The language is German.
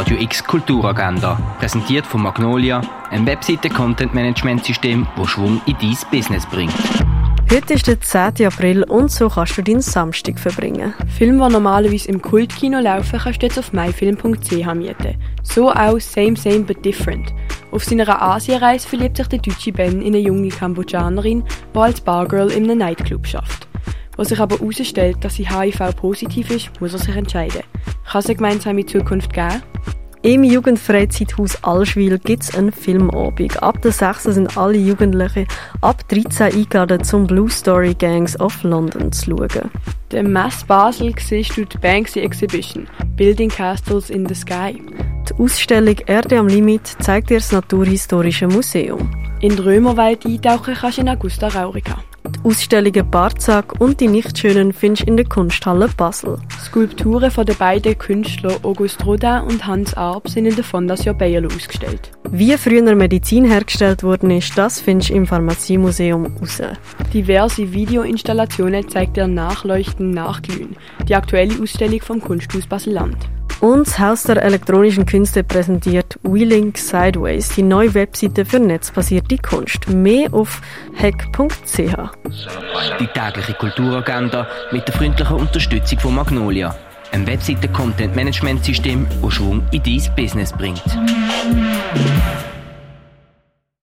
Radio X Kulturagenda, präsentiert von Magnolia, ein Webseite-Content-Management-System, das Schwung in dein Business bringt. Heute ist der 10. April und so kannst du deinen Samstag verbringen. Filme, die normalerweise im Kultkino laufen, kannst du jetzt auf myfilm.ch mieten. So auch Same Same But Different. Auf seiner Asienreise verliebt sich der deutsche Ben in eine junge Kambodschanerin, die als Bargirl in einem Nightclub schafft. Als sich aber herausstellt, dass sie HIV-positiv ist, muss er sich entscheiden. Kann es eine gemeinsame Zukunft geben? Im Jugendfreizeithaus Allschwil gibt es einen Filmabend. Ab der 6. sind alle Jugendlichen ab 13 eingeladen, zum Blue Story Gangs of London zu schauen. Der Mess Basel siehst du die Banksy Exhibition Building Castles in the Sky. Die Ausstellung Erde am Limit zeigt dir das Naturhistorische Museum. In die Römerwelt eintauchen kannst du in Augusta Raurica. Die Ausstellungen Barzak und die Nichtschönen findest du in der Kunsthalle Basel. Skulpturen von den beiden Künstlern Auguste Rodin und Hans Arp sind in der Fondation Bayerlo ausgestellt. Wie früher Medizin hergestellt worden ist, das findest du im Pharmaziemuseum raus. Diverse Videoinstallationen zeigt dir Nachleuchten, Nachglühen. Die aktuelle Ausstellung vom Kunsthaus Basel-Land. Und das Haus der elektronischen Künste präsentiert Wheeling Sideways, die neue Webseite für netzbasierte Kunst. Mehr auf hack.ch. Die tägliche Kulturagenda mit der freundlichen Unterstützung von Magnolia, ein Webseiten-Content-Management-System, das Schwung in dein Business bringt.